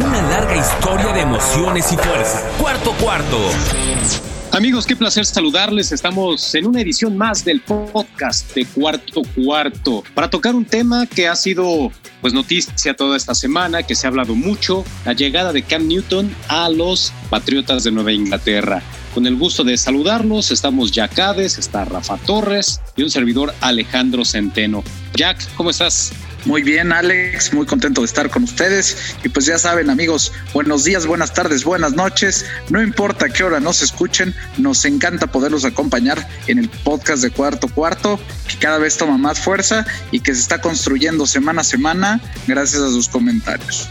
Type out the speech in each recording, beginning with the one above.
Una larga historia de emociones y fuerza. Cuarto cuarto. Amigos, qué placer saludarles. Estamos en una edición más del podcast de Cuarto Cuarto para tocar un tema que ha sido pues noticia toda esta semana, que se ha hablado mucho, la llegada de Cam Newton a los Patriotas de Nueva Inglaterra. Con el gusto de saludarlos, estamos Jack Hades, está Rafa Torres y un servidor Alejandro Centeno. Jack, ¿cómo estás? Muy bien, Alex, muy contento de estar con ustedes. Y pues ya saben, amigos, buenos días, buenas tardes, buenas noches. No importa qué hora nos escuchen, nos encanta poderlos acompañar en el podcast de Cuarto Cuarto, que cada vez toma más fuerza y que se está construyendo semana a semana gracias a sus comentarios.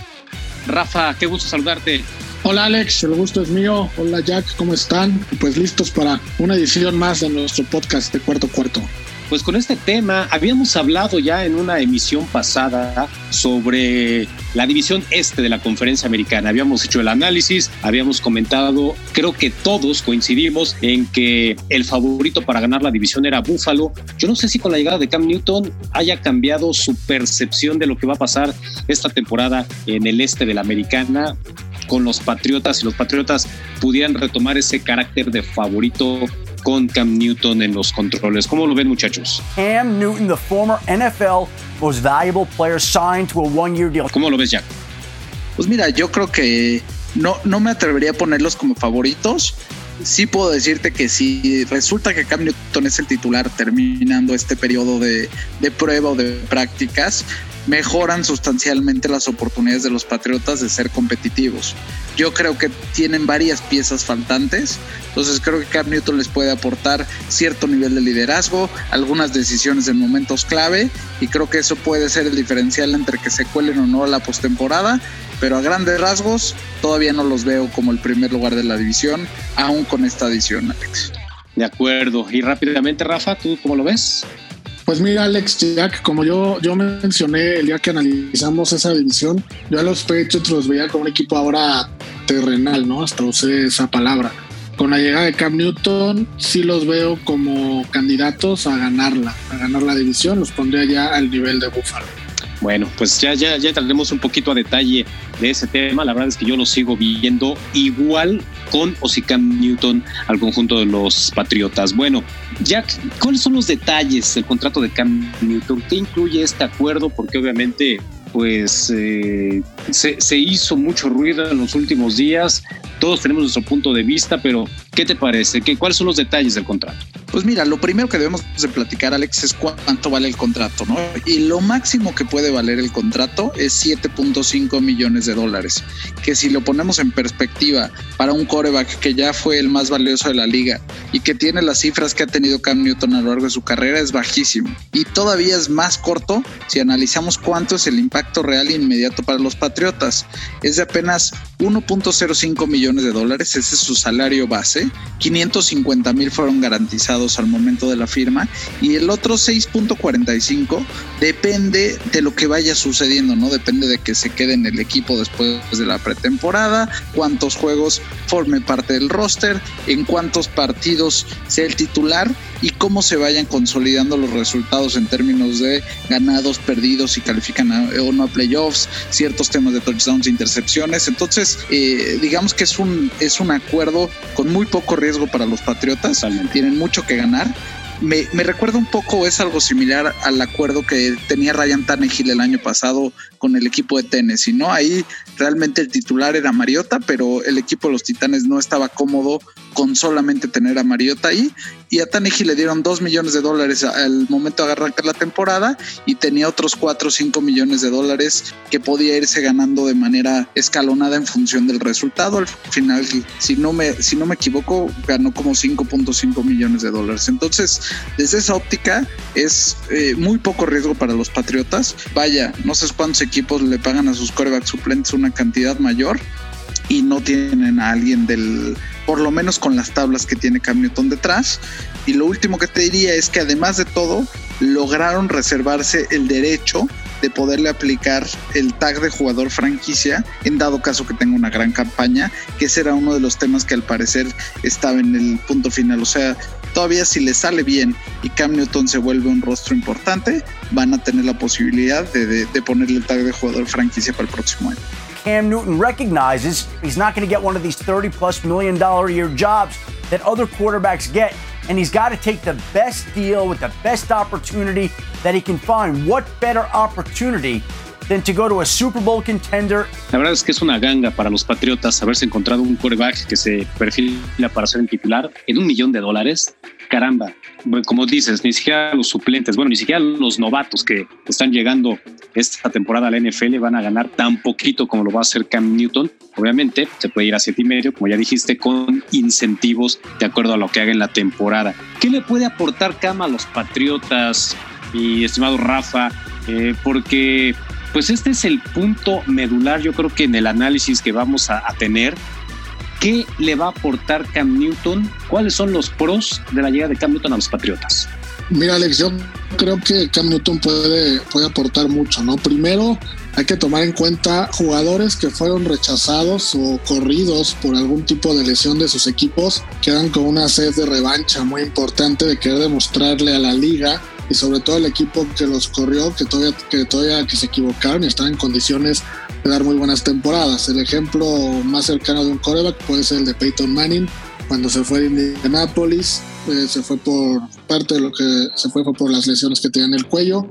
Rafa, qué gusto saludarte. Hola Alex, el gusto es mío. Hola Jack, ¿cómo están? Pues listos para una edición más de nuestro podcast de Cuarto Cuarto. Pues con este tema habíamos hablado ya en una emisión pasada sobre la división este de la conferencia americana. Habíamos hecho el análisis, habíamos comentado, creo que todos coincidimos en que el favorito para ganar la división era Buffalo. Yo no sé si con la llegada de Cam Newton haya cambiado su percepción de lo que va a pasar esta temporada en el este de la americana con los Patriotas y los Patriotas pudieran retomar ese carácter de favorito con Cam Newton en los controles. ¿Cómo lo ven, muchachos? Cam Newton, the former NFL most valuable player, signed to a one-year deal. ¿Cómo lo ves, Jack? Pues mira, yo creo que no, no me atrevería a ponerlos como favoritos. Sí puedo decirte que si resulta que Cam Newton es el titular terminando este periodo de, de prueba o de prácticas, mejoran sustancialmente las oportunidades de los Patriotas de ser competitivos. Yo creo que tienen varias piezas faltantes, entonces creo que Cam Newton les puede aportar cierto nivel de liderazgo, algunas decisiones en momentos clave y creo que eso puede ser el diferencial entre que se cuelen o no a la postemporada, pero a grandes rasgos todavía no los veo como el primer lugar de la división, aún con esta adición, Alex. De acuerdo. Y rápidamente, Rafa, ¿tú cómo lo ves? Pues mira, Alex Jack, como yo, yo mencioné el día que analizamos esa división, yo a los Patriots los veía como un equipo ahora terrenal, ¿no? Hasta usé esa palabra. Con la llegada de Cam Newton, sí los veo como candidatos a ganarla, a ganar la división, los pondría ya al nivel de Buffalo. Bueno, pues ya, ya, ya un poquito a detalle de ese tema. La verdad es que yo lo sigo viendo igual con o sin Cam Newton al conjunto de los Patriotas. Bueno, Jack, ¿cuáles son los detalles del contrato de Cam Newton? ¿Qué incluye este acuerdo? Porque obviamente pues eh, se, se, hizo mucho ruido en los últimos días. Todos tenemos nuestro punto de vista, pero ¿qué te parece? ¿Qué, ¿Cuáles son los detalles del contrato? Pues mira, lo primero que debemos de platicar, Alex, es cuánto vale el contrato, ¿no? Y lo máximo que puede valer el contrato es 7.5 millones de dólares, que si lo ponemos en perspectiva para un coreback que ya fue el más valioso de la liga y que tiene las cifras que ha tenido Cam Newton a lo largo de su carrera, es bajísimo. Y todavía es más corto si analizamos cuánto es el impacto real e inmediato para los Patriotas. Es de apenas 1.05 millones de dólares, ese es su salario base. 550 mil fueron garantizados al momento de la firma y el otro 6.45 depende de lo que vaya sucediendo, ¿no? Depende de que se quede en el equipo después de la pretemporada, cuántos juegos forme parte del roster, en cuántos partidos sea el titular y cómo se vayan consolidando los resultados en términos de ganados, perdidos y califican a, o no a playoffs, ciertos temas de touchdowns intercepciones. Entonces, eh, digamos que es un, es un acuerdo con muy poco riesgo para los Patriotas, tienen mucho que ganar. Me, me, recuerda un poco, es algo similar al acuerdo que tenía Ryan Tannehill el año pasado con el equipo de Tennessee, ¿no? Ahí realmente el titular era Mariota, pero el equipo de los Titanes no estaba cómodo con solamente tener a Mariota ahí. Y a Tannehill le dieron 2 millones de dólares al momento de arrancar la temporada y tenía otros 4 o 5 millones de dólares que podía irse ganando de manera escalonada en función del resultado. Al final, si no me, si no me equivoco, ganó como 5.5 millones de dólares. Entonces, desde esa óptica, es eh, muy poco riesgo para los Patriotas. Vaya, no sé cuántos equipos le pagan a sus corebacks suplentes una cantidad mayor y no tienen a alguien del, por lo menos con las tablas que tiene Cam Newton detrás. Y lo último que te diría es que además de todo, lograron reservarse el derecho de poderle aplicar el tag de jugador franquicia en dado caso que tenga una gran campaña, que ese era uno de los temas que al parecer estaba en el punto final. O sea, todavía si le sale bien y Cam Newton se vuelve un rostro importante, van a tener la posibilidad de, de, de ponerle el tag de jugador franquicia para el próximo año. Cam Newton recognizes he's not going to get one of these 30 plus million dollar a year jobs that other quarterbacks get. And he's got to take the best deal with the best opportunity that he can find. What better opportunity than to go to a Super Bowl contender. La verdad es que es una ganga para los Patriotas haberse encontrado un quarterback que se perfila para ser el titular en un millón de dólares. Caramba, como dices, ni siquiera los suplentes, bueno, ni siquiera los novatos que están llegando esta temporada a la NFL van a ganar tan poquito como lo va a hacer Cam Newton. Obviamente se puede ir a siete y medio, como ya dijiste, con incentivos de acuerdo a lo que haga en la temporada. ¿Qué le puede aportar Cam a los Patriotas, y estimado Rafa? Eh, porque pues este es el punto medular, yo creo que en el análisis que vamos a, tener. ¿Qué le va a aportar Cam Newton? ¿Cuáles son los pros de la llegada de Cam Newton a los Patriotas? Mira, Alex, yo creo que Cam Newton puede, puede aportar mucho, ¿no? Primero, hay que tomar en cuenta jugadores que fueron rechazados o corridos por algún tipo de lesión de sus equipos, quedan con una sed de revancha muy importante de querer demostrarle a la liga y sobre todo el equipo que los corrió, que todavía, que todavía que se equivocaron y están en condiciones de dar muy buenas temporadas. El ejemplo más cercano de un coreback puede ser el de Peyton Manning, cuando se fue de Indianapolis, eh, se fue por parte de lo que se fue, fue por las lesiones que tenía en el cuello,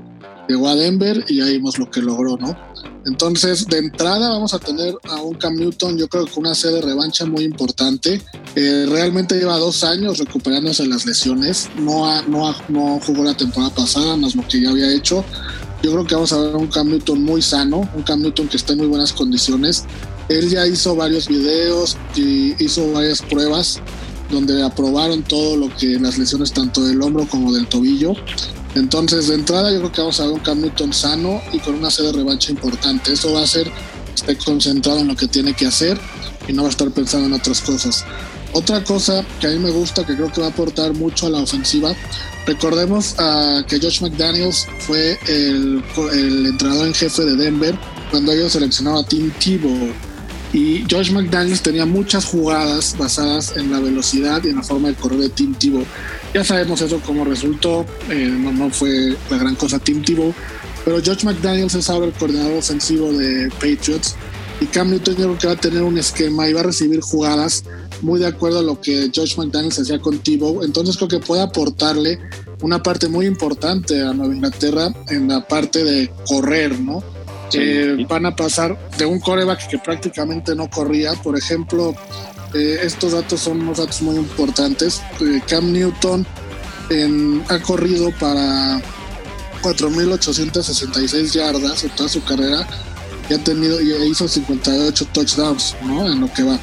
llegó a Denver y ahí vimos lo que logró, ¿no? Entonces, de entrada vamos a tener a un Cam Newton, yo creo que una sede de revancha muy importante. Realmente lleva dos años recuperándose de las lesiones, no, no, no jugó la temporada pasada, más lo que ya había hecho. Yo creo que vamos a ver un Cam Newton muy sano, un Cam Newton que está en muy buenas condiciones. Él ya hizo varios videos y hizo varias pruebas donde aprobaron todo lo que las lesiones tanto del hombro como del tobillo. Entonces, de entrada, yo creo que vamos a ver un Cam Newton sano y con una sede de revancha importante. Eso va a ser esté concentrado en lo que tiene que hacer y no va a estar pensando en otras cosas. Otra cosa que a mí me gusta, que creo que va a aportar mucho a la ofensiva, recordemos uh, que Josh McDaniels fue el, el, entrenador en jefe de Denver cuando ellos seleccionaron a Tim Tebow. Y Josh McDaniels tenía muchas jugadas basadas en la velocidad y en la forma de correr de Tim Tebow. Ya sabemos eso cómo resultó, eh, no, no, fue la gran cosa Tim Tebow, pero Josh McDaniels es ahora el coordinador ofensivo de Patriots y Cam Newton creo que va a tener un esquema y va a recibir jugadas muy de acuerdo a lo que Josh McDaniels hacía con Tebow, entonces creo que puede aportarle una parte muy importante a Nueva Inglaterra en la parte de correr, ¿no? Eh, van a pasar de un coreback que prácticamente no corría, por ejemplo, eh, estos datos son unos datos muy importantes. Eh, Cam Newton en, ha corrido para 4.866 yardas en toda su carrera y ha tenido y hizo 58 touchdowns ¿no? en lo que va.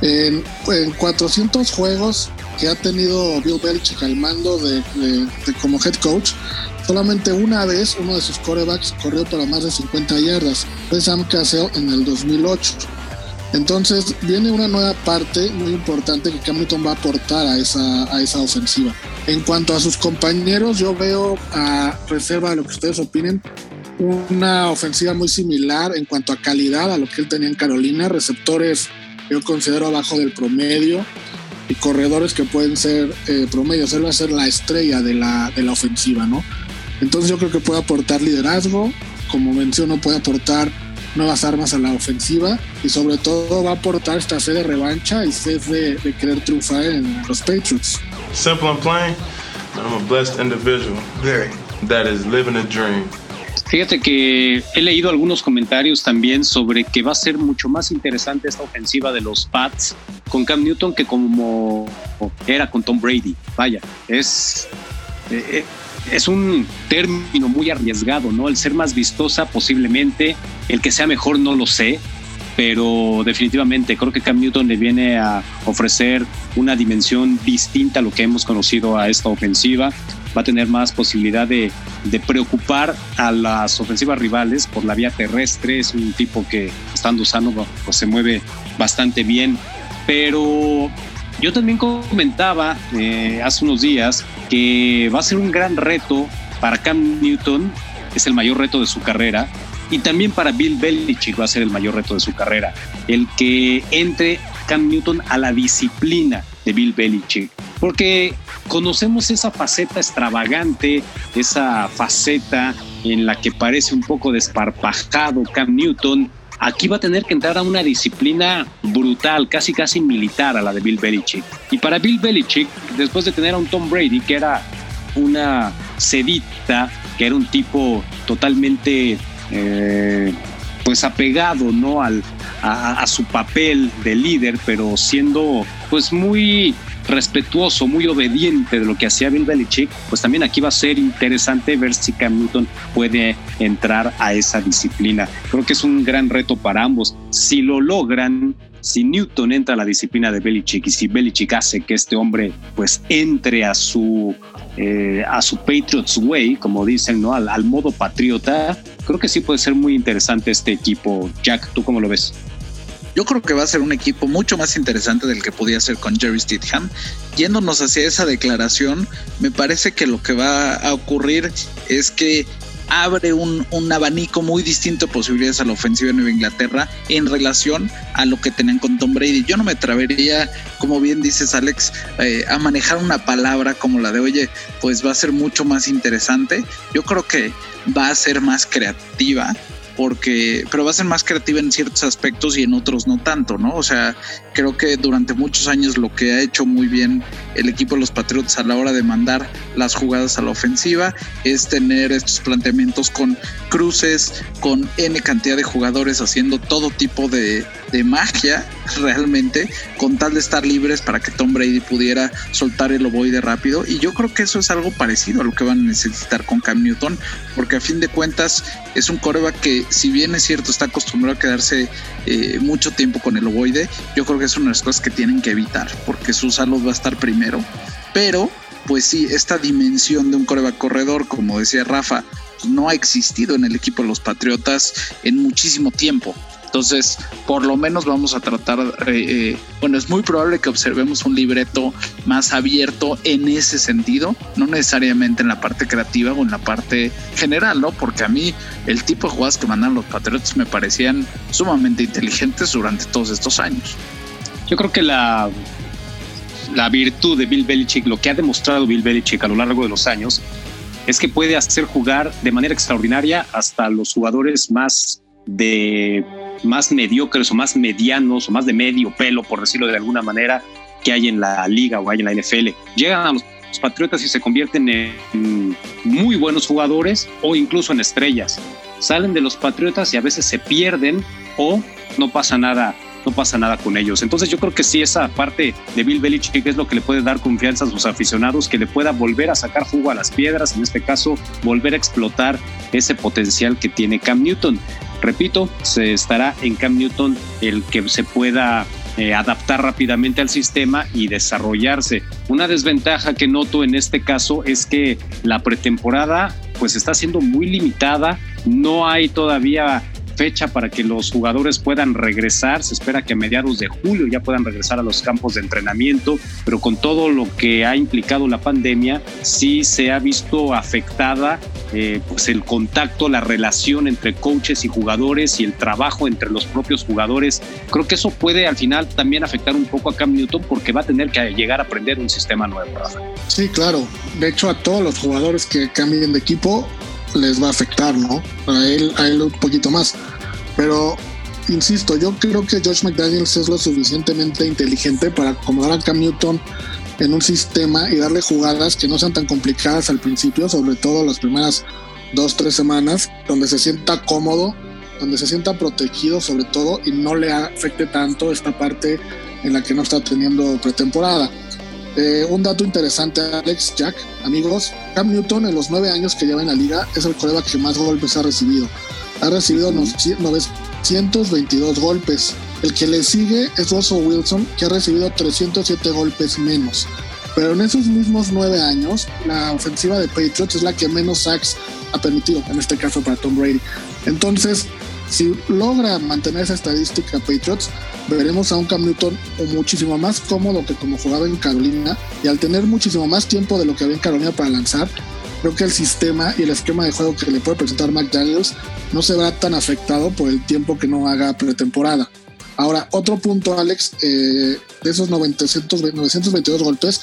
En, en 400 juegos que ha tenido Bill Belichick al mando de como head coach, solamente una vez uno de sus corebacks corrió para más de 50 yardas. Fue Sam Cassell en el 2008. Entonces viene una nueva parte muy importante que Cam Newton va a aportar a esa, a esa ofensiva. En cuanto a sus compañeros, yo veo a reserva de lo que ustedes opinen, una ofensiva muy similar en cuanto a calidad a lo que él tenía en Carolina, receptores yo considero abajo del promedio y corredores que pueden ser eh, promedios. Él va a ser la estrella de la, de la ofensiva, ¿no? Entonces yo creo que puede aportar liderazgo, como menciono, puede aportar nuevas armas a la ofensiva y sobre todo va a aportar esta sed de revancha y sed de, de querer triunfar en los Patriots. Simple and plain, I'm a blessed individual. Very. That is living a dream. Fíjate que he leído algunos comentarios también sobre que va a ser mucho más interesante esta ofensiva de los Pats con Cam Newton que como era con Tom Brady. Vaya, es, eh, es un término muy arriesgado, ¿no? El ser más vistosa posiblemente, el que sea mejor no lo sé, pero definitivamente creo que Cam Newton le viene a ofrecer una dimensión distinta a lo que hemos conocido a esta ofensiva. Va a tener más posibilidad de, preocupar a las ofensivas rivales por la vía terrestre. Es un tipo que, estando sano, pues, se mueve bastante bien. Pero yo también comentaba eh, hace unos días que va a ser un gran reto para Cam Newton, es el mayor reto de su carrera, y también para Bill Belichick va a ser el mayor reto de su carrera, el que entre Cam Newton a la disciplina de Bill Belichick, porque conocemos esa faceta extravagante, esa faceta en la que parece un poco desparpajado Cam Newton, aquí va a tener que entrar a una disciplina brutal, casi casi militar a la de Bill Belichick. Y para Bill Belichick, después de tener a un Tom Brady que era una sedita, que era un tipo totalmente eh, pues apegado ¿no? Al, a, a, su papel de líder, pero siendo pues muy respetuoso, muy obediente de lo que hacía Bill Belichick, pues también aquí va a ser interesante ver si Cam Newton puede entrar a esa disciplina. Creo que es un gran reto para ambos. Si lo logran, si Newton entra a la disciplina de Belichick y si Belichick hace que este hombre pues entre a su eh, a su Patriots way, como dicen, ¿no? Al, al modo patriota, creo que sí puede ser muy interesante este equipo. Jack, ¿tú cómo lo ves? Yo creo que va a ser un equipo mucho más interesante del que podía ser con Jerry Stidham. Yéndonos hacia esa declaración, me parece que lo que va a ocurrir es que abre un, un, abanico muy distinto de posibilidades a la ofensiva de Nueva Inglaterra en relación a lo que tenían con Tom Brady. Yo no me atrevería, como bien dices Alex, eh, a manejar una palabra como la de, oye, pues va a ser mucho más interesante. Yo creo que va a ser más creativa porque, pero va a ser más creativa en ciertos aspectos y en otros no tanto, ¿no? O sea, creo que durante muchos años lo que ha hecho muy bien el equipo de los Patriots a la hora de mandar las jugadas a la ofensiva es tener estos planteamientos con cruces, con N cantidad de jugadores haciendo todo tipo de, de magia realmente, con tal de estar libres para que Tom Brady pudiera soltar el ovoide rápido. Y yo creo que eso es algo parecido a lo que van a necesitar con Cam Newton, porque a fin de cuentas es un coreback que si bien es cierto, está acostumbrado a quedarse eh, mucho tiempo con el ovoide, yo creo que es una de las cosas que tienen que evitar, porque su salud va a estar primero. Pero, pues sí, esta dimensión de un coreback corredor, como decía Rafa, no ha existido en el equipo de los Patriotas en muchísimo tiempo. Entonces, por lo menos vamos a tratar, eh, bueno, es muy probable que observemos un libreto más abierto en ese sentido, no necesariamente en la parte creativa o en la parte general, ¿no? Porque a mí el tipo de jugadas que mandan los Patriots me parecían sumamente inteligentes durante todos estos años. Yo creo que la, la virtud de Bill Belichick, lo que ha demostrado Bill Belichick a lo largo de los años, es que puede hacer jugar de manera extraordinaria hasta los jugadores más de más mediocres o más medianos o más de medio pelo, por decirlo de alguna manera, que hay en la liga o hay en la NFL. Llegan a los Patriotas y se convierten en muy buenos jugadores o incluso en estrellas. Salen de los Patriotas y a veces se pierden o no pasa nada no pasa nada con ellos. Entonces yo creo que sí, esa parte de Bill Belichick es lo que le puede dar confianza a sus aficionados, que le pueda volver a sacar jugo a las piedras, en este caso, volver a explotar ese potencial que tiene Cam Newton. Repito, se estará en Cam Newton el que se pueda eh, adaptar rápidamente al sistema y desarrollarse. Una desventaja que noto en este caso es que la pretemporada pues está siendo muy limitada, no hay todavía fecha para que los jugadores puedan regresar. Se espera que a mediados de julio ya puedan regresar a los campos de entrenamiento, pero con todo lo que ha implicado la pandemia, sí se ha visto afectada eh, pues el contacto, la relación entre coaches y jugadores y el trabajo entre los propios jugadores. Creo que eso puede al final también afectar un poco a Cam Newton porque va a tener que llegar a aprender un sistema nuevo. Rafa. Sí, claro. De hecho, a todos los jugadores que cambien de equipo les va a afectar, ¿no? A él, a él un poquito más. Pero, insisto, yo creo que Josh McDaniels es lo suficientemente inteligente para acomodar a Cam Newton en un sistema y darle jugadas que no sean tan complicadas al principio, sobre todo las primeras dos, tres semanas, donde se sienta cómodo, donde se sienta protegido sobre todo y no le afecte tanto esta parte en la que no está teniendo pretemporada. Eh, un dato interesante, Alex Jack, amigos, Cam Newton en los nueve años que lleva en la liga es el coreback que más golpes ha recibido. Ha recibido 922 golpes. El que le sigue es Russell Wilson, que ha recibido 307 golpes menos. Pero en esos mismos nueve años, la ofensiva de Patriots es la que menos sacks ha permitido, en este caso para Tom Brady. Entonces, si logra mantener esa estadística Patriots, veremos a un Cam Newton muchísimo más cómodo que como jugaba en Carolina y al tener muchísimo más tiempo de lo que había en Carolina para lanzar, creo que el sistema y el esquema de juego que le puede presentar McDaniels no se verá tan afectado por el tiempo que no haga pretemporada. Ahora, otro punto, Alex, eh, de esos 922 golpes,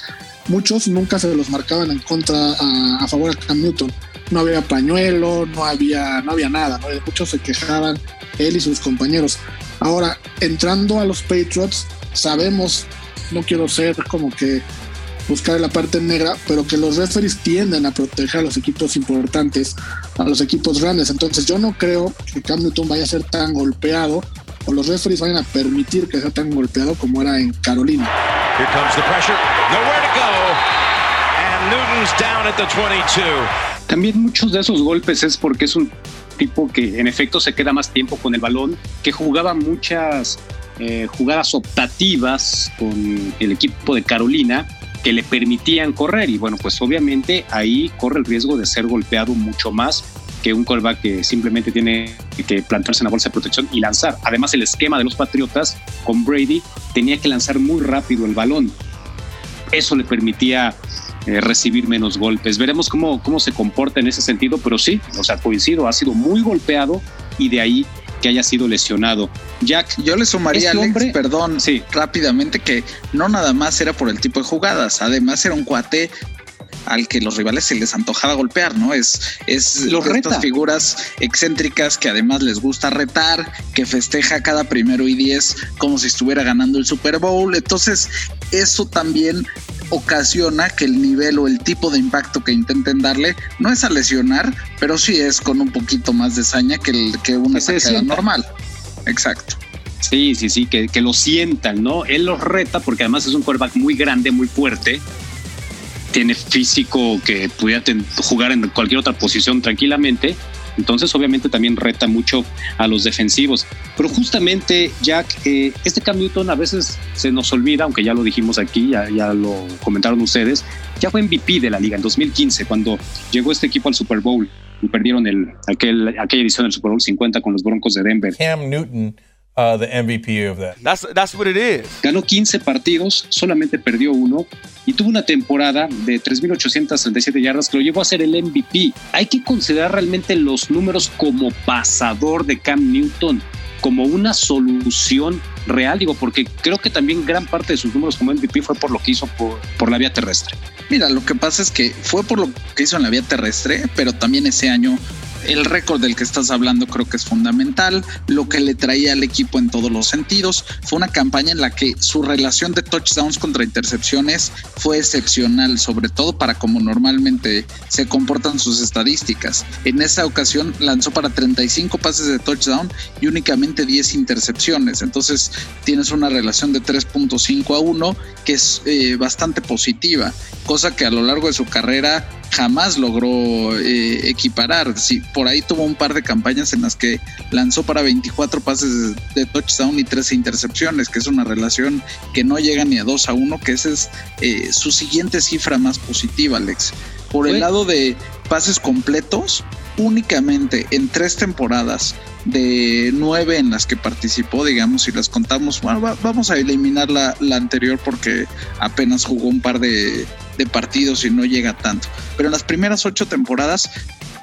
muchos nunca se los marcaban en contra a, a, favor a Cam Newton. No había pañuelo, no había, no había nada, muchos se quejaban él y sus compañeros. Ahora, entrando a los Patriots, sabemos, no quiero ser como que buscar la parte negra, pero que los referees tienden a proteger a los equipos importantes, a los equipos grandes. Entonces yo no creo que Cam Newton vaya a ser tan golpeado o los referees vayan a permitir que sea tan golpeado como era en Carolina. Here comes the pressure. Nowhere to go. And Newton's down at the 22. También muchos de esos golpes es porque es un tipo que en efecto se queda más tiempo con el balón, que jugaba muchas eh, jugadas optativas con el equipo de Carolina que le permitían correr y bueno, pues obviamente ahí corre el riesgo de ser golpeado mucho más que un callback que simplemente tiene que plantarse en la bolsa de protección y lanzar. Además, el esquema de los Patriotas con Brady tenía que lanzar muy rápido el balón. Eso le permitía eh, recibir menos golpes. Veremos cómo, cómo se comporta en ese sentido, pero sí, o sea, coincido, ha sido muy golpeado y de ahí que haya sido lesionado. Jack. Yo le sumaría, este Alex, perdón, sí. rápidamente, que no nada más era por el tipo de jugadas, además era un cuate al que los rivales se les antojaba golpear, ¿no? Es, es los estas figuras excéntricas que además les gusta retar, que festeja cada primero y diez como si estuviera ganando el Super Bowl. Entonces, eso también ocasiona que el nivel o el tipo de impacto que intenten darle no es a lesionar, pero sí es con un poquito más de saña que, el, que una sacada normal. Exacto. Sí, sí, sí, que, que, lo sientan, ¿no? Él los reta porque además es un quarterback muy grande, muy fuerte tiene físico que pudiera jugar en cualquier otra posición tranquilamente. Entonces, obviamente, también reta mucho a los defensivos. Pero justamente, Jack, eh, este Cam Newton a veces se nos olvida, aunque ya lo dijimos aquí, ya, ya lo comentaron ustedes, ya fue MVP de la liga en 2015, cuando llegó este equipo al Super Bowl y perdieron el, aquel, aquella edición del Super Bowl 50 con los Broncos de Denver. Cam Newton uh, the MVP of that. That's, that's what it is. Ganó 15 partidos, solamente perdió uno y tuvo una temporada de 3.837 yardas que lo llevó a ser el MVP. Hay que considerar realmente los números como pasador de Cam Newton, como una solución real, digo, porque creo que también gran parte de sus números como MVP fue por lo que hizo por, por la vía terrestre. Mira, lo que pasa es que fue por lo que hizo en la vía terrestre, pero también ese año el récord del que estás hablando creo que es fundamental, lo que le traía al equipo en todos los sentidos. Fue una campaña en la que su relación de touchdowns contra intercepciones fue excepcional, sobre todo para cómo normalmente se comportan sus estadísticas. En esa ocasión lanzó para 35 pases de touchdown y únicamente 10 intercepciones. Entonces tienes una relación de 3.5 a 1 que es eh, bastante positiva, cosa que a lo largo de su carrera jamás logró eh, equiparar. Sí, por ahí tuvo un par de campañas en las que lanzó para 24 pases de, touchdown y 13 intercepciones, que es una relación que no llega ni a 2 a 1, que esa es eh, su siguiente cifra más positiva, Alex. Por el lado de pases completos, únicamente en tres temporadas de nueve en las que participó, digamos, si las contamos, bueno, vamos a eliminar la, la anterior porque apenas jugó un par de, de partidos y no llega tanto. Pero en las primeras ocho temporadas,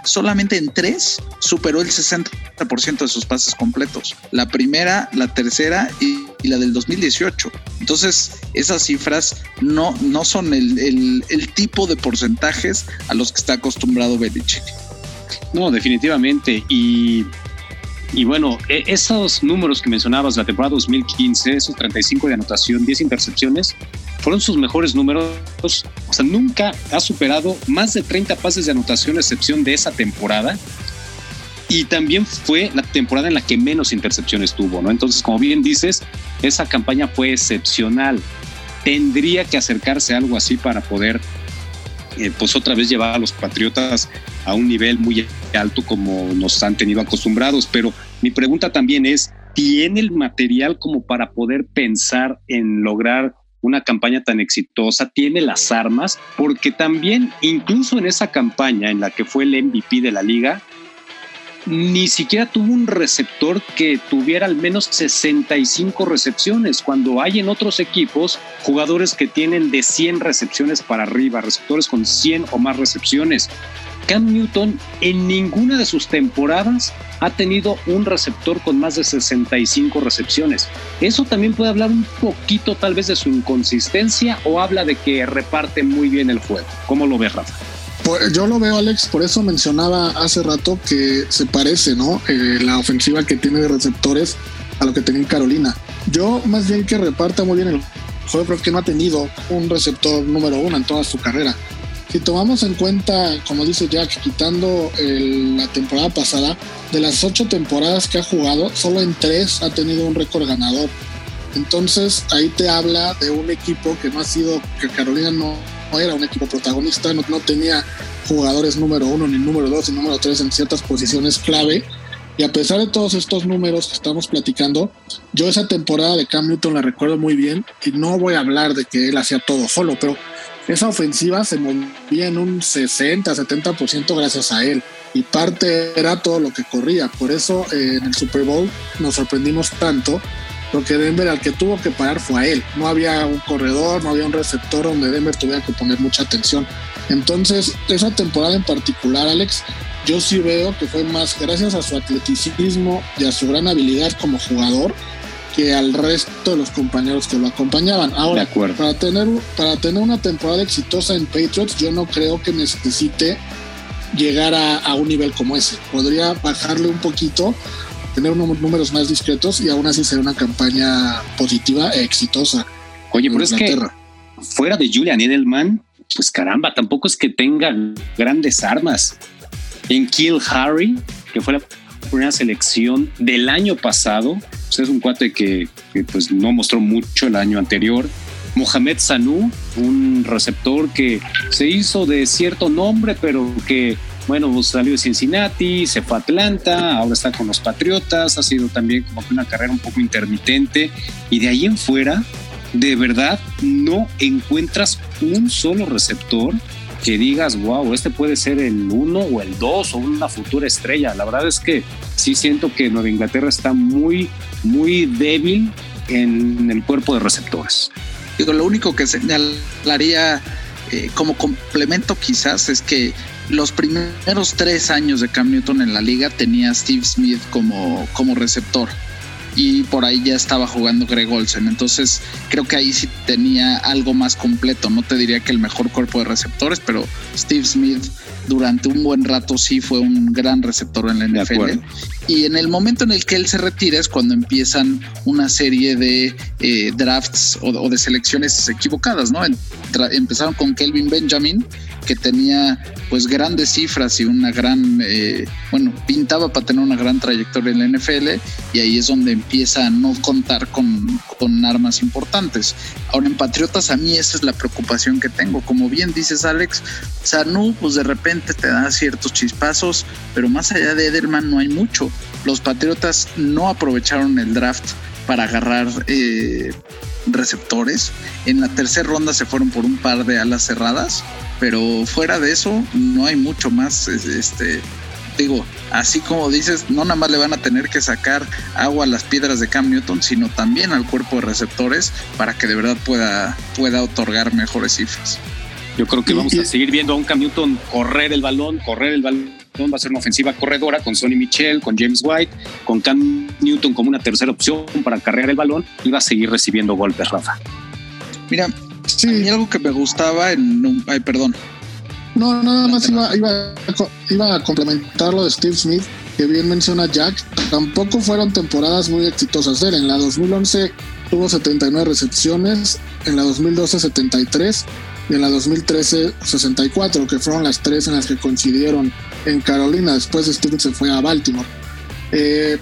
solamente en tres superó el 60% de sus pases completos. La primera, la tercera y, la del 2018. Entonces, esas cifras no, no son el, tipo de porcentajes a los que está acostumbrado Belichick. No, definitivamente. Y y bueno, e, esos números que mencionabas, la temporada 2015, esos 35 de anotación, 10 intercepciones, fueron sus mejores números. O sea, nunca ha superado más de 30 pases de anotación, excepción de esa temporada. Y también fue la temporada en la que menos intercepciones tuvo, ¿no? Entonces, como bien dices, esa campaña fue excepcional. Tendría que acercarse a algo así para poder, eh, pues otra vez llevar a los Patriotas a un nivel muy alto como nos han tenido acostumbrados. Pero mi pregunta también es, ¿tiene el material como para poder pensar en lograr una campaña tan exitosa, tiene las armas, porque también incluso en esa campaña en la que fue el MVP de la liga, ni siquiera tuvo un receptor que tuviera al menos 65 recepciones, cuando hay en otros equipos jugadores que tienen de 100 recepciones para arriba, receptores con 100 o más recepciones. Cam Newton en ninguna de sus temporadas ha tenido un receptor con más de 65 recepciones. Eso también puede hablar un poquito tal vez de su inconsistencia o habla de que reparte muy bien el juego. ¿Cómo lo ves, Rafa? yo lo veo, Alex, por eso mencionaba hace rato que se parece, ¿no? Eh, la ofensiva que tiene de receptores a lo que tenía Carolina. Yo, más bien que reparta muy bien el juego, creo que no ha tenido un receptor número uno en toda su carrera. Si tomamos en cuenta, como dice Jack, quitando la temporada pasada, de las ocho temporadas que ha jugado, solo en tres ha tenido un récord ganador. Entonces ahí te habla de un equipo que no ha sido, que Carolina no, era un equipo protagonista, no, no tenía jugadores número uno, ni número dos, ni número tres en ciertas posiciones clave. Y a pesar de todos estos números que estamos platicando, yo esa temporada de Cam Newton la recuerdo muy bien y no voy a hablar de que él hacía todo solo, pero esa ofensiva se movía en un 60, 70% gracias a él. Y parte era todo lo que corría. Por eso eh, en el Super Bowl nos sorprendimos tanto, porque Denver al que tuvo que parar fue a él. No había un corredor, no había un receptor donde Denver tuviera que poner mucha atención. Entonces, esa temporada en particular, Alex, yo sí veo que fue más gracias a su atleticismo y a su gran habilidad como jugador que al resto de los compañeros que lo acompañaban. Ahora, para tener, para tener una temporada exitosa en Patriots, yo no creo que necesite llegar a, un nivel como ese. Podría bajarle un poquito, tener unos números más discretos y aún así ser una campaña positiva e exitosa. Oye, pero es que fuera de Julian Edelman, pues caramba, tampoco es que tenga grandes armas. En Kill Harry, que fue la primera selección del año pasado, pues, es un cuate que, pues no mostró mucho el año anterior. Mohamed Sanu, un receptor que se hizo de cierto nombre, pero que, bueno, salió de Cincinnati, se fue a Atlanta, ahora está con los Patriotas, ha sido también como que una carrera un poco intermitente. Y de ahí en fuera, de verdad, no encuentras un solo receptor que digas, wow, este puede ser el uno o el dos o una futura estrella. La verdad es que sí siento que Nueva Inglaterra está muy, muy débil en el cuerpo de receptores. Digo, lo único que señalaría eh, como complemento quizás es que los primeros tres años de Cam Newton en la liga tenía Steve Smith como, como receptor y por ahí ya estaba jugando Greg Olsen. Entonces creo que ahí sí tenía algo más completo. No te diría que el mejor cuerpo de receptores, pero Steve Smith durante un buen rato sí fue un gran receptor en la NFL. Y en el momento en el que él se retira es cuando empiezan una serie de eh, drafts o, de selecciones equivocadas, ¿no? empezaron con Kelvin Benjamin que tenía pues grandes cifras y una gran, eh, bueno, pintaba para tener una gran trayectoria en la NFL y ahí es donde empieza a no contar con, con armas importantes. Ahora en Patriotas a mí esa es la preocupación que tengo. Como bien dices Alex, Sanu pues de repente te da ciertos chispazos, pero más allá de Edelman no hay mucho. Los Patriotas no aprovecharon el draft para agarrar eh, receptores. En la tercera ronda se fueron por un par de alas cerradas pero fuera de eso no hay mucho más este digo así como dices no nada más le van a tener que sacar agua a las piedras de Cam Newton sino también al cuerpo de receptores para que de verdad pueda pueda otorgar mejores cifras yo creo que vamos a seguir viendo a un Cam Newton correr el balón correr el balón va a ser una ofensiva corredora con Sonny Michel, con James White, con Cam Newton como una tercera opción para cargar el balón y va a seguir recibiendo golpes, Rafa. Mira, Sí. algo que me gustaba en. Ay, perdón. No, nada más iba, iba, iba a complementar lo de Steve Smith, que bien menciona Jack. Tampoco fueron temporadas muy exitosas. En la 2011 tuvo 79 recepciones, en la 2012 73 y en la 2013 64, que fueron las tres en las que coincidieron en Carolina. Después Steve se fue a Baltimore. Eh,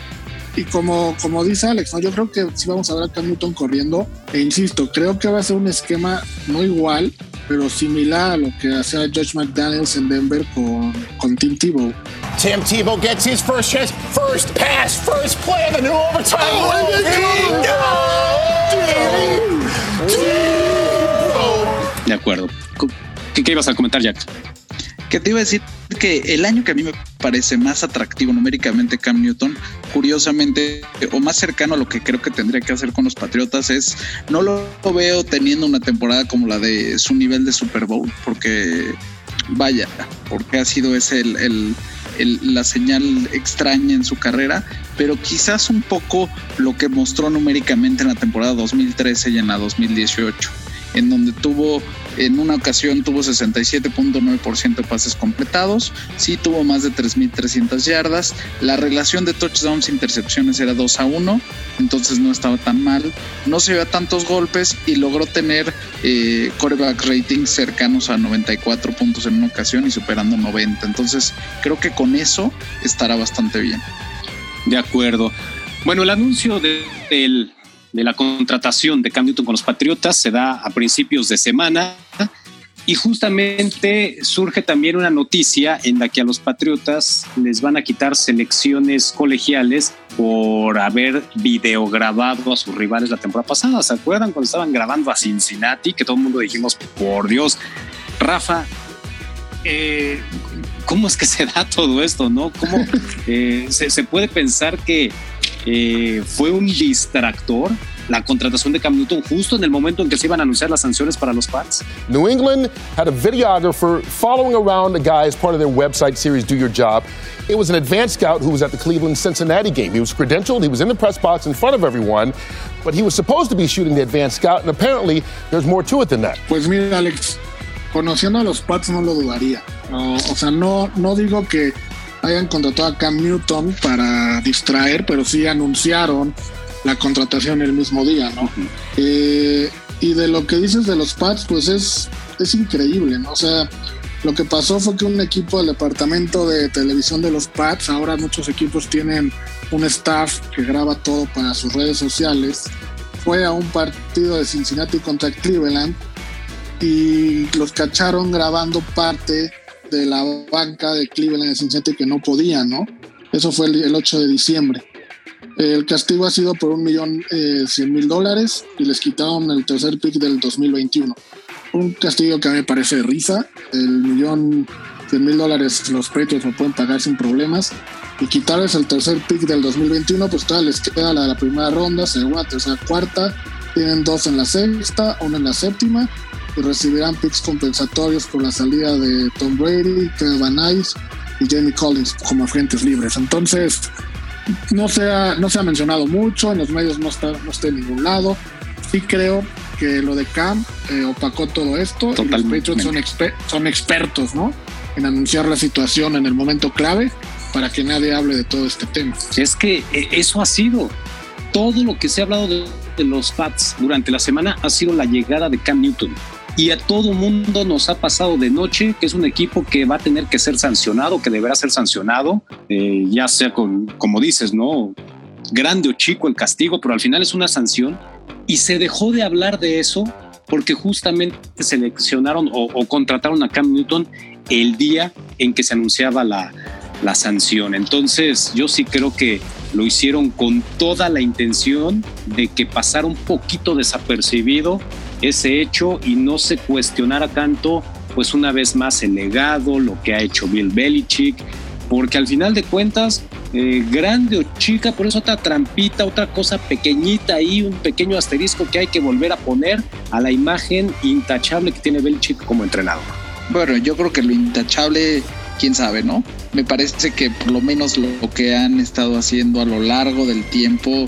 y como, como dice Alex, yo creo que si vamos a ver a Cam Newton corriendo. E insisto, creo que va a ser un esquema no igual, pero similar a lo que hacía Josh McDaniels en Denver con, con Tim Tebow. Tim Tebow gets his first chance, first pass, first play of the new overtime. Oh, de acuerdo. ¿Qué, ¿Qué ibas a comentar, Jack? Que te iba a decir que el año que a mí me parece más atractivo numéricamente Cam Newton, curiosamente, o más cercano a lo que creo que tendría que hacer con los Patriotas es, no lo veo teniendo una temporada como la de su nivel de Super Bowl, porque vaya, porque ha sido ese el, la señal extraña en su carrera, pero quizás un poco lo que mostró numéricamente en la temporada 2013 y en la 2018 en donde tuvo en una ocasión tuvo 67.9% de pases completados, sí tuvo más de 3.300 yardas, la relación de touchdowns e intercepciones era 2 a 1, entonces no estaba tan mal, no se veía tantos golpes y logró tener eh, coreback ratings cercanos a 94 puntos en una ocasión y superando 90, entonces creo que con eso estará bastante bien. De acuerdo. Bueno, el anuncio de, del de la contratación de Cam Newton con los Patriotas se da a principios de semana y justamente surge también una noticia en la que a los Patriotas les van a quitar selecciones colegiales por haber videograbado a sus rivales la temporada pasada. ¿Se acuerdan cuando estaban grabando a Cincinnati? Que todo el mundo dijimos, por Dios, Rafa, eh, ¿cómo es que se da todo esto? ¿No? ¿Cómo eh, se puede pensar que eh, fue un distractor la contratación de Cam Newton justo en el momento en que se iban a anunciar las sanciones para los Pats. New England had a videographer following around the guy as part of their website series Do Your Job. It was an advanced scout who was at the Cleveland Cincinnati game. He was credentialed, he was in the press box in front of everyone, but he was supposed to be shooting the advanced scout, and apparently there's more to it than that. Pues mira, Alex, conociendo a los Pats no lo dudaría. No, o sea, no, no digo que hayan contratado a Cam Newton para distraer, pero sí anunciaron la contratación el mismo día, ¿no? Eh, y de lo que dices de los Pats, pues es, es increíble, ¿no? O sea, lo que pasó fue que un equipo del departamento de televisión de los Pats, ahora muchos equipos tienen un staff que graba todo para sus redes sociales, fue a un partido de Cincinnati contra Cleveland y los cacharon grabando parte de la banca de Cleveland Cincinnati que no podía, ¿no? Eso fue el, 8 de diciembre. El castigo ha sido por un millón eh, cien mil dólares y les quitaron el tercer pick del 2021. Un castigo que a mí me parece de risa. El millón cien mil dólares los Patriots lo pueden pagar sin problemas. Y quitarles el tercer pick del 2021, pues todavía les queda la la primera ronda, segunda, tercera, cuarta. Tienen dos en la sexta, una en la séptima y recibirán picks compensatorios por la salida de Tom Brady, Kevin Van Nuys y Jamie Collins como agentes libres. Entonces, no se ha, no se ha mencionado mucho, en los medios no está, no está en ningún lado. Sí creo que lo de Cam eh, opacó todo esto. Y los Patriots son, son expertos, ¿no? En anunciar la situación en el momento clave para que nadie hable de todo este tema. Es que eh, eso ha sido todo lo que se ha hablado de, de los Pats durante la semana ha sido la llegada de Cam Newton y a todo mundo nos ha pasado de noche que es un equipo que va a tener que ser sancionado, que deberá ser sancionado, eh, ya sea con, como dices, ¿no? Grande o chico el castigo, pero al final es una sanción y se dejó de hablar de eso porque justamente seleccionaron o, o contrataron a Cam Newton el día en que se anunciaba la, la sanción. Entonces yo sí creo que lo hicieron con toda la intención de que pasara un poquito desapercibido ese hecho y no se cuestionara tanto, pues una vez más el legado, lo que ha hecho Bill Belichick, porque al final de cuentas, eh, grande o chica, por eso otra trampita, otra cosa pequeñita ahí, un pequeño asterisco que hay que volver a poner a la imagen intachable que tiene Belichick como entrenador. Bueno, yo creo que lo intachable, quién sabe, ¿no? Me parece que por lo menos lo que han estado haciendo a lo largo del tiempo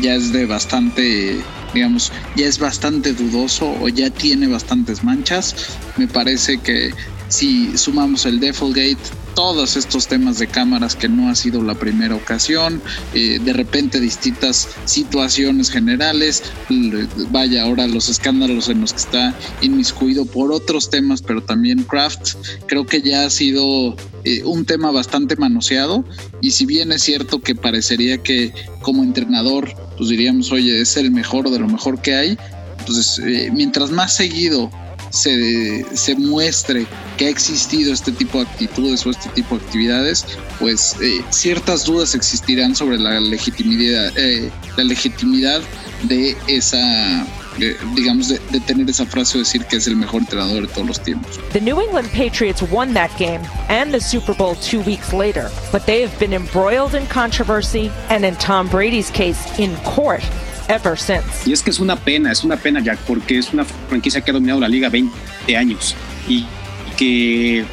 ya es de bastante digamos, ya es bastante dudoso o ya tiene bastantes manchas. Me parece que si sumamos el Gate todos estos temas de cámaras que no ha sido la primera ocasión, eh, de repente distintas situaciones generales, vaya ahora los escándalos en los que está inmiscuido por otros temas, pero también Kraft, creo que ya ha sido eh, un tema bastante manoseado y si bien es cierto que parecería que como entrenador, pues diríamos, oye, es el mejor de lo mejor que hay, entonces eh, mientras más seguido se, se, muestre que ha existido este tipo de actitudes o este tipo de actividades, pues eh, ciertas dudas existirán sobre la legitimidad, eh, la legitimidad de esa digamos, de, de, tener esa frase o decir que es el mejor entrenador de todos los tiempos. The New England Patriots won that game and the Super Bowl two weeks later, but they have been embroiled in controversy and in Tom Brady's case in court ever since. Y es que es una pena, es una pena, Jack, porque es una franquicia que ha dominado la liga 20 años y que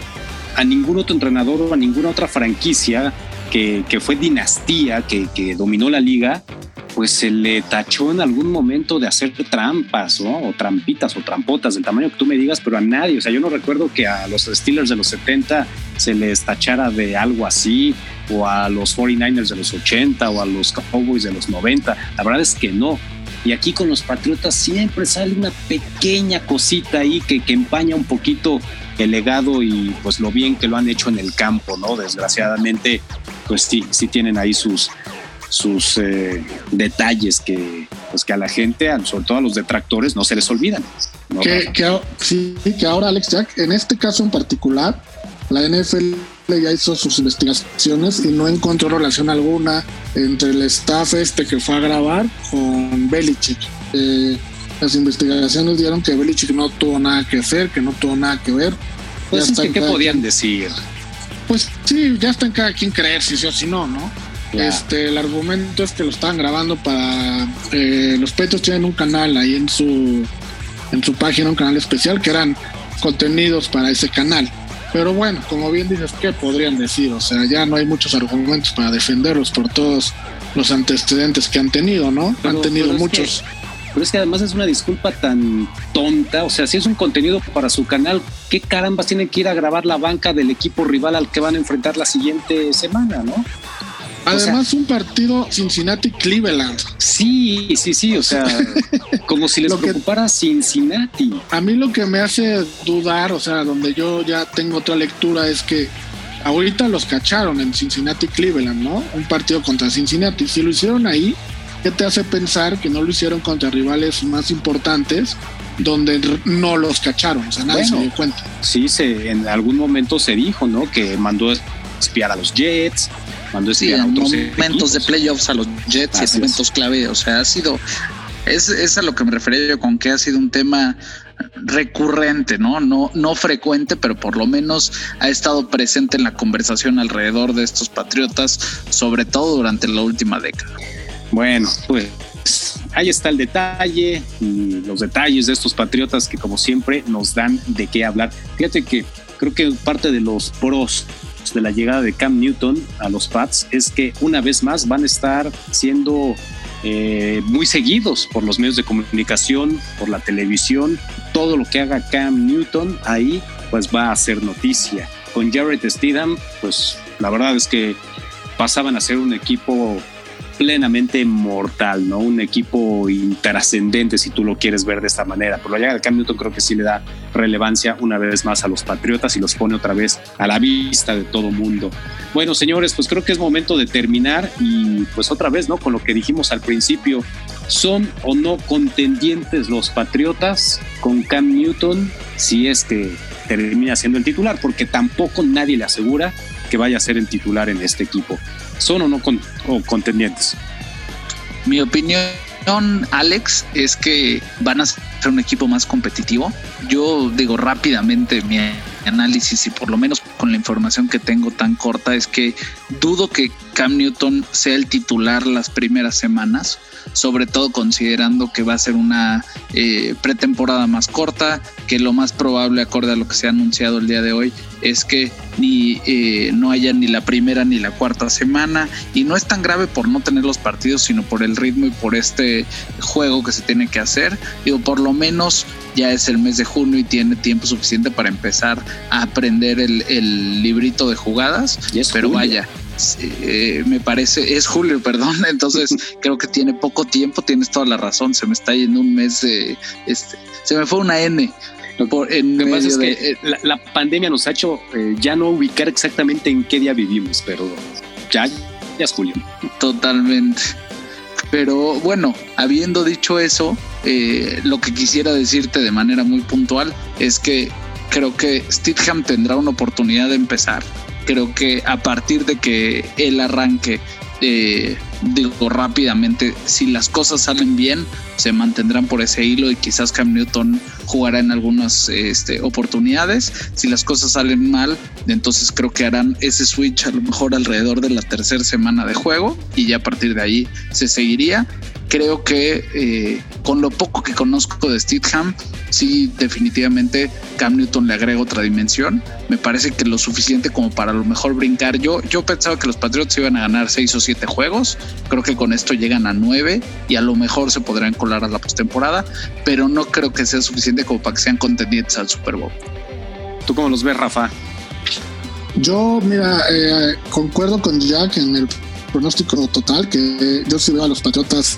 a ningún otro entrenador o a ninguna otra franquicia que, que fue dinastía, que, que dominó la liga, pues se le tachó en algún momento de hacer trampas, ¿no? O trampitas o trampotas del tamaño que tú me digas, pero a nadie. O sea, yo no recuerdo que a los Steelers de los 70 se les tachara de algo así, o a los 49ers de los 80, o a los Cowboys de los 90. La verdad es que no. Y aquí con los Patriotas siempre sale una pequeña cosita ahí que, que empaña un poquito el legado y pues lo bien que lo han hecho en el campo, ¿no? Desgraciadamente, pues sí, sí tienen ahí sus, sus eh, detalles que, pues que a la gente, sobre todo a los detractores, no se les olvidan. Que, sí, que ahora Alex Jack, en este caso en particular, la NFL ya hizo sus investigaciones y no encontró relación alguna entre el staff este que fue a grabar con Belichick. Eh, las investigaciones dieron que Belichick no tuvo nada que hacer, que no tuvo nada que ver. Pues ¿qué podían decir? Pues sí, ya está en cada quien creer si sí o si no, ¿no? Este, el argumento es que lo estaban grabando para eh, los petos tienen un canal ahí en su en su página, un canal especial que eran contenidos para ese canal. Pero bueno, como bien dices, ¿qué podrían decir? O sea, ya no hay muchos argumentos para defenderlos por todos los antecedentes que han tenido, ¿no? han tenido muchos. pero es que además es una disculpa tan tonta. O sea, si es un contenido para su canal, ¿qué carambas tienen que ir a grabar la banca del equipo rival al que van a enfrentar la siguiente semana, no? Además, un partido Cincinnati-Cleveland. Sí, sí, sí, o sea, como si les preocupara Cincinnati. A mí lo que me hace dudar, o sea, donde yo ya tengo otra lectura, es que ahorita los cacharon en Cincinnati-Cleveland, ¿no? Un partido contra Cincinnati. Si lo hicieron ahí, ¿qué te hace pensar que no lo hicieron contra rivales más importantes? donde no los cacharon, o sea, nadie se dio cuenta. Sí, se, en algún momento se dijo, ¿no? Que mandó espiar a los Jets, cuando sí, en momentos de playoffs a los Jets y en momentos clave, o sea, ha sido, es, es a lo que me refería yo con que ha sido un tema recurrente, ¿no? No, no frecuente, pero por lo menos ha estado presente en la conversación alrededor de estos patriotas, sobre todo durante la última década. Bueno, pues ahí está el detalle y los detalles de estos patriotas que como siempre nos dan de qué hablar. Fíjate que creo que parte de los pros de la llegada de Cam Newton a los Pats es que una vez más van a estar siendo eh, muy seguidos por los medios de comunicación, por la televisión. Todo lo que haga Cam Newton ahí, pues va a ser noticia. Con Jared Stidham, pues la verdad es que pasaban a ser un equipo plenamente mortal, ¿no? Un equipo intrascendente, si tú lo quieres ver de esta manera. Por la llegada de Cam Newton creo que sí le da relevancia una vez más a los Patriotas y los pone otra vez a la vista de todo mundo. Bueno, señores, pues creo que es momento de terminar y pues otra vez, ¿no? Con lo que dijimos al principio, ¿son o no contendientes los Patriotas con Cam Newton si es que termina siendo el titular? Porque tampoco nadie le asegura que vaya a ser el titular en este equipo. ¿Son o no contendientes? Mi opinión, Alex, es que van a ser un equipo más competitivo. Yo digo rápidamente mi análisis y por lo menos con la información que tengo tan corta es que dudo que Cam Newton sea el titular las primeras semanas sobre todo considerando que va a ser una eh, pretemporada más corta, que lo más probable, acorde a lo que se ha anunciado el día de hoy, es que ni eh, no haya ni la primera ni la cuarta semana. Y no es tan grave por no tener los partidos sino por el ritmo y por este juego que se tiene que hacer. Digo por lo menos ya es el mes de junio y tiene tiempo suficiente para empezar a aprender el, librito de jugadas. Pero vaya eh, me parece, es julio, perdón, entonces creo que tiene poco tiempo, tienes toda la razón, se me está yendo un mes, este, se me fue una N. Por, en Lo que pasa es que eh, la, pandemia nos ha hecho eh, ya no ubicar exactamente en qué día vivimos, pero ya, ya es julio. Totalmente. Pero bueno, habiendo dicho eso, lo que quisiera decirte de manera muy puntual es que creo que Stidham tendrá una oportunidad de empezar creo que a partir de que él arranque, eh, digo rápidamente, si las cosas salen bien, se mantendrán por ese hilo y quizás Cam Newton jugará en algunas este, oportunidades. Si las cosas salen mal, entonces creo que harán ese switch a lo mejor alrededor de la tercera semana de juego y ya a partir de ahí se seguiría. Creo que eh, con lo poco que conozco de Steadham, sí, definitivamente Cam Newton le agrega otra dimensión. Me parece que lo suficiente como para a lo mejor brincar. Yo, yo pensaba que los Patriots iban a ganar seis o siete juegos. Creo que con esto llegan a nueve y a lo mejor se podrán colar a la postemporada, pero no creo que sea suficiente como para que sean contendientes al Super Bowl. ¿Tú cómo los ves, Rafa? Yo, mira, eh, concuerdo con Jack en el pronóstico total, que yo sí veo a los Patriotas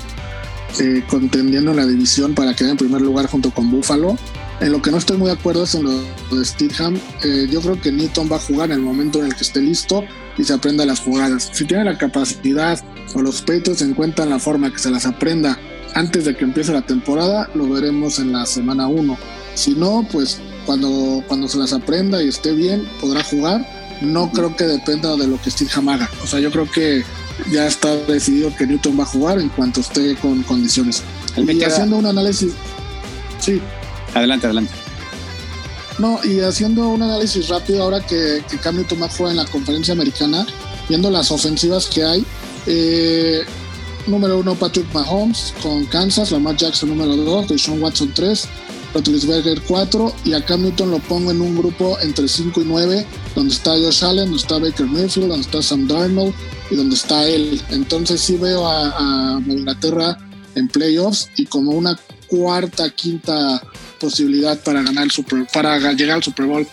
eh, contendiendo en la división para quedar en primer lugar junto con Buffalo. En lo que no estoy muy de acuerdo es en lo de Steedham. Eh, yo creo que Newton va a jugar en el momento en el que esté listo y se aprenda las jugadas. Si tiene la capacidad o los Patriots encuentran la forma que se las aprenda antes de que empiece la temporada, lo veremos en la semana 1. Si no, pues cuando, cuando se las aprenda y esté bien, podrá jugar. No creo que dependa de lo que Steedham haga. O sea, yo creo que ya está decidido que Newton va a jugar en cuanto esté con condiciones. Y haciendo un análisis. Sí. Adelante, adelante. No, y haciendo un análisis rápido ahora que, que Cam Newton va a jugar en la conferencia americana, viendo las ofensivas que hay. Eh, número uno, Patrick Mahomes con Kansas, Lamar Jackson número dos, Deshaun Watson 3, Roethlisberger 4 y a Cam Newton lo pongo en un grupo entre 5 y 9 donde está Josh Allen, donde está Baker Mayfield, donde está Sam Darnold y donde está él. Entonces sí veo a, Inglaterra en playoffs y como una cuarta, quinta posibilidad para ganar el Super, para llegar al Super Bowl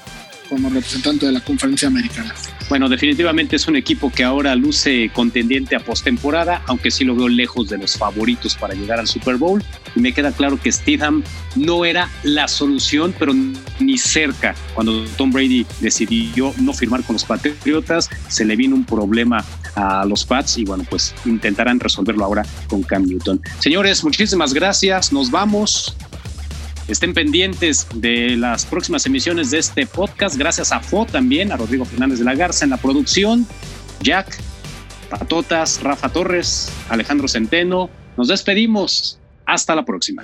como representante de la conferencia americana. Bueno, definitivamente es un equipo que ahora luce contendiente a postemporada, aunque sí lo veo lejos de los favoritos para llegar al Super Bowl. Y me queda claro que Steedham no era la solución, pero ni cerca. Cuando Tom Brady decidió no firmar con los Patriotas, se le vino un problema a los Pats y bueno, pues intentarán resolverlo ahora con Cam Newton. Señores, muchísimas gracias. Nos vamos. Estén pendientes de las próximas emisiones de este podcast. Gracias a Fo también, a Rodrigo Fernández de la Garza en la producción, Jack, Patotas, Rafa Torres, Alejandro Centeno. Nos despedimos. Hasta la próxima.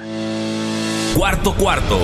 Cuarto cuarto